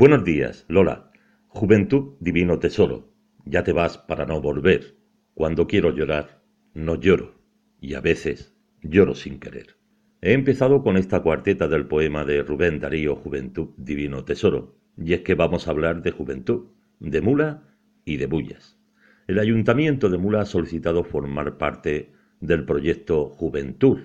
Buenos días, Lola. Juventud, divino tesoro. Ya te vas para no volver. Cuando quiero llorar, no lloro. Y a veces lloro sin querer. He empezado con esta cuarteta del poema de Rubén Darío Juventud, divino tesoro. Y es que vamos a hablar de juventud, de mula y de bullas. El ayuntamiento de Mula ha solicitado formar parte del proyecto Juventud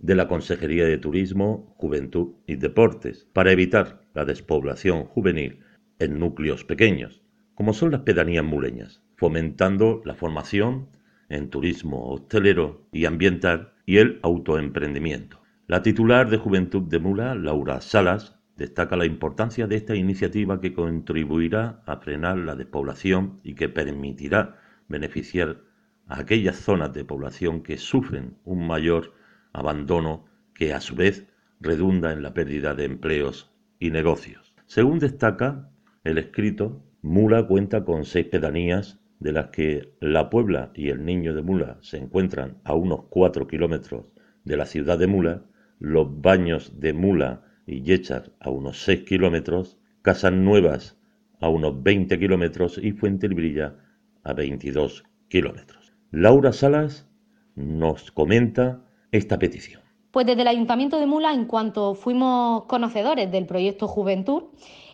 de la Consejería de Turismo, Juventud y Deportes para evitar la despoblación juvenil en núcleos pequeños, como son las pedanías muleñas, fomentando la formación en turismo hostelero y ambiental y el autoemprendimiento. La titular de Juventud de Mula, Laura Salas, destaca la importancia de esta iniciativa que contribuirá a frenar la despoblación y que permitirá beneficiar a aquellas zonas de población que sufren un mayor abandono que a su vez redunda en la pérdida de empleos y negocios. Según destaca el escrito, Mula cuenta con seis pedanías, de las que La Puebla y el Niño de Mula se encuentran a unos cuatro kilómetros de la ciudad de Mula, Los Baños de Mula y Yechar a unos seis kilómetros, Casas Nuevas a unos 20 kilómetros y Fuente Librilla a 22 kilómetros. Laura Salas nos comenta esta petición. Pues desde el Ayuntamiento de Mula, en cuanto fuimos conocedores del proyecto Juventud,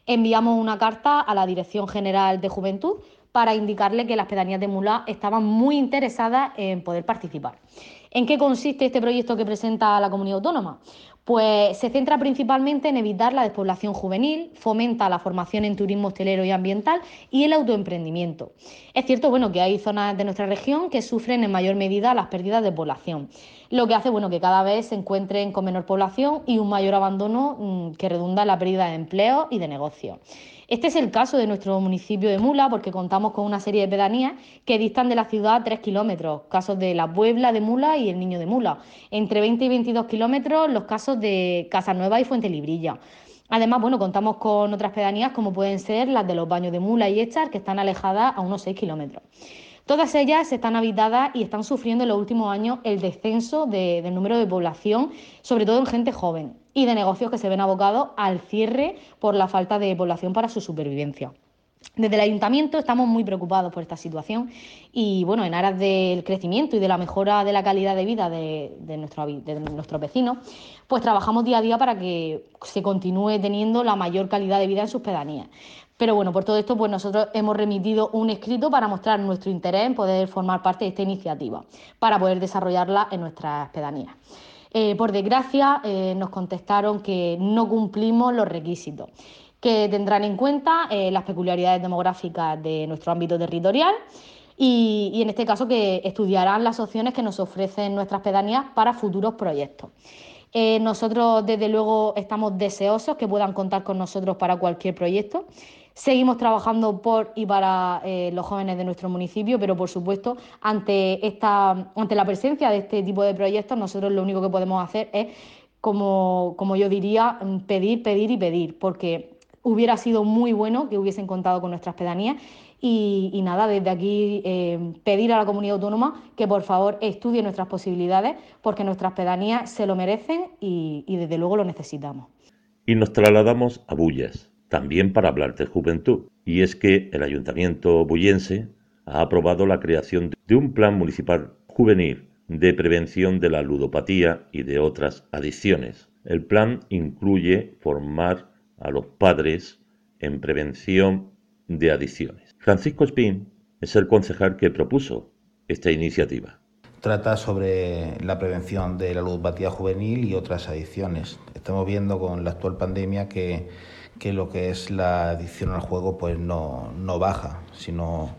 enviamos una carta a la Dirección General de Juventud para indicarle que las pedanías de Mula estaban muy interesadas en poder participar. ¿En qué consiste este proyecto que presenta la comunidad autónoma? Pues se centra principalmente en evitar la despoblación juvenil, fomenta la formación en turismo hostelero y ambiental y el autoemprendimiento. Es cierto bueno, que hay zonas de nuestra región que sufren en mayor medida las pérdidas de población, lo que hace bueno, que cada vez se encuentren con menor población y un mayor abandono mm, que redunda en la pérdida de empleo y de negocios. Este es el caso de nuestro municipio de Mula, porque contamos con una serie de pedanías que distan de la ciudad tres kilómetros, casos de la Puebla de Mula y el Niño de Mula. Entre 20 y 22 kilómetros los casos de Casanueva y Fuente Librilla. Además, bueno, contamos con otras pedanías como pueden ser las de los Baños de Mula y Echar, que están alejadas a unos 6 kilómetros. Todas ellas están habitadas y están sufriendo en los últimos años el descenso del número de población, sobre todo en gente joven, y de negocios que se ven abocados al cierre por la falta de población para su supervivencia. Desde el ayuntamiento estamos muy preocupados por esta situación y, bueno, en aras del crecimiento y de la mejora de la calidad de vida de, nuestro, de nuestros vecinos, pues trabajamos día a día para que se continúe teniendo la mayor calidad de vida en sus pedanías. Pero bueno, por todo esto, pues nosotros hemos remitido un escrito para mostrar nuestro interés en poder formar parte de esta iniciativa, para poder desarrollarla en nuestras pedanías. Eh, por desgracia, eh, nos contestaron que no cumplimos los requisitos, que tendrán en cuenta eh, las peculiaridades demográficas de nuestro ámbito territorial y, y en este caso que estudiarán las opciones que nos ofrecen nuestras pedanías para futuros proyectos. Nosotros, desde luego, estamos deseosos que puedan contar con nosotros para cualquier proyecto. Seguimos trabajando por y para eh, los jóvenes de nuestro municipio, pero por supuesto, ante, esta, ante la presencia de este tipo de proyectos, nosotros lo único que podemos hacer es, como, como yo diría, pedir, pedir y pedir, porque hubiera sido muy bueno que hubiesen contado con nuestras pedanías y, nada, desde aquí eh, pedir a la comunidad autónoma que por favor estudie nuestras posibilidades porque nuestras pedanías se lo merecen y, y desde luego lo necesitamos. Y nos trasladamos a Bullas, también para hablar de juventud. Y es que el ayuntamiento bullense ha aprobado la creación de un plan municipal juvenil de prevención de la ludopatía y de otras adicciones. El plan incluye formar a los padres en prevención de adicciones. Francisco Espín es el concejal que propuso esta iniciativa. Trata sobre la prevención de la ludopatía juvenil y otras adicciones. Estamos viendo con la actual pandemia que, lo que es la adicción al juego pues no, baja, sino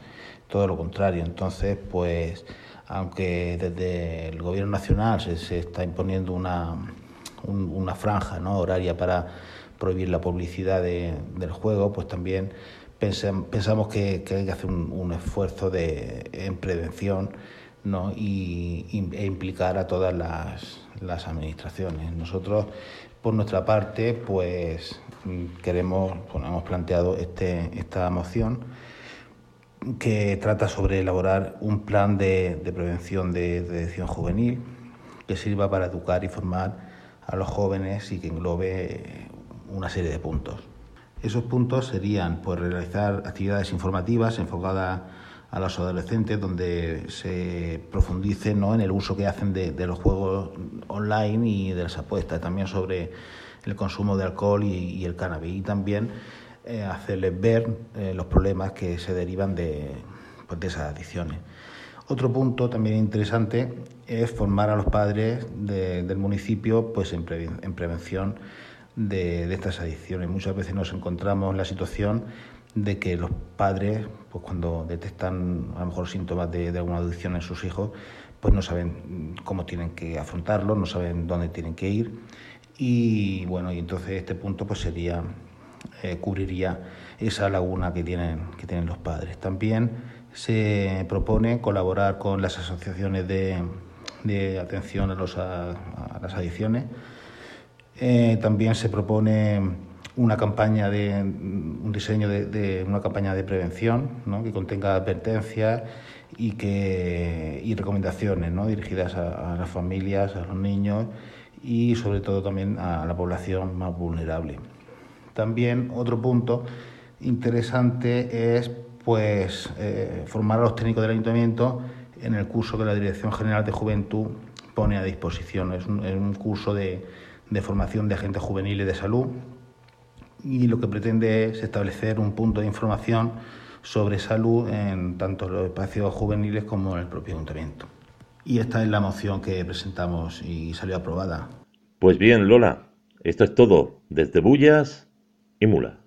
todo lo contrario. Entonces, pues aunque desde el Gobierno Nacional se, está imponiendo una, una franja ¿no? horaria para prohibir la publicidad del juego, pues también pensamos que, hay que hacer un, esfuerzo de, en prevención ¿no? y, e implicar a todas las, administraciones. Nosotros, por nuestra parte, pues queremos, hemos planteado este, esta moción que trata sobre elaborar un plan de, prevención de, de juvenil que sirva para educar y formar a los jóvenes y que englobe una serie de puntos. Esos puntos serían pues, realizar actividades informativas enfocadas a los adolescentes donde se profundice ¿no? en el uso que hacen de, los juegos online y de las apuestas, también sobre el consumo de alcohol y, el cannabis y también eh, hacerles ver eh, los problemas que se derivan de, pues, de esas adicciones. Otro punto también interesante es formar a los padres del municipio pues, en, prevención de, de, estas adicciones. Muchas veces nos encontramos en la situación de que los padres, pues cuando detectan a lo mejor síntomas de, alguna adicción en sus hijos, pues no saben cómo tienen que afrontarlo, no saben dónde tienen que ir. Y bueno, y entonces este punto pues sería, eh, cubriría esa laguna que tienen, que tienen los padres. También se propone colaborar con las asociaciones de, de atención a, los, a, las adicciones. Eh, también se propone una campaña de un diseño de, una campaña de prevención que contenga advertencias y que y recomendaciones ¿no? dirigidas a, las familias, a los niños y sobre todo también a la población más vulnerable. También otro punto interesante es pues eh, formar a los técnicos del ayuntamiento en el curso que la Dirección General de Juventud pone a disposición. Es un, curso de, de formación de agentes juveniles de salud y lo que pretende es establecer un punto de información sobre salud en tanto los espacios juveniles como en el propio ayuntamiento. Y esta es la moción que presentamos y salió aprobada. Pues bien, Lola, esto es todo desde Bullas y Mula.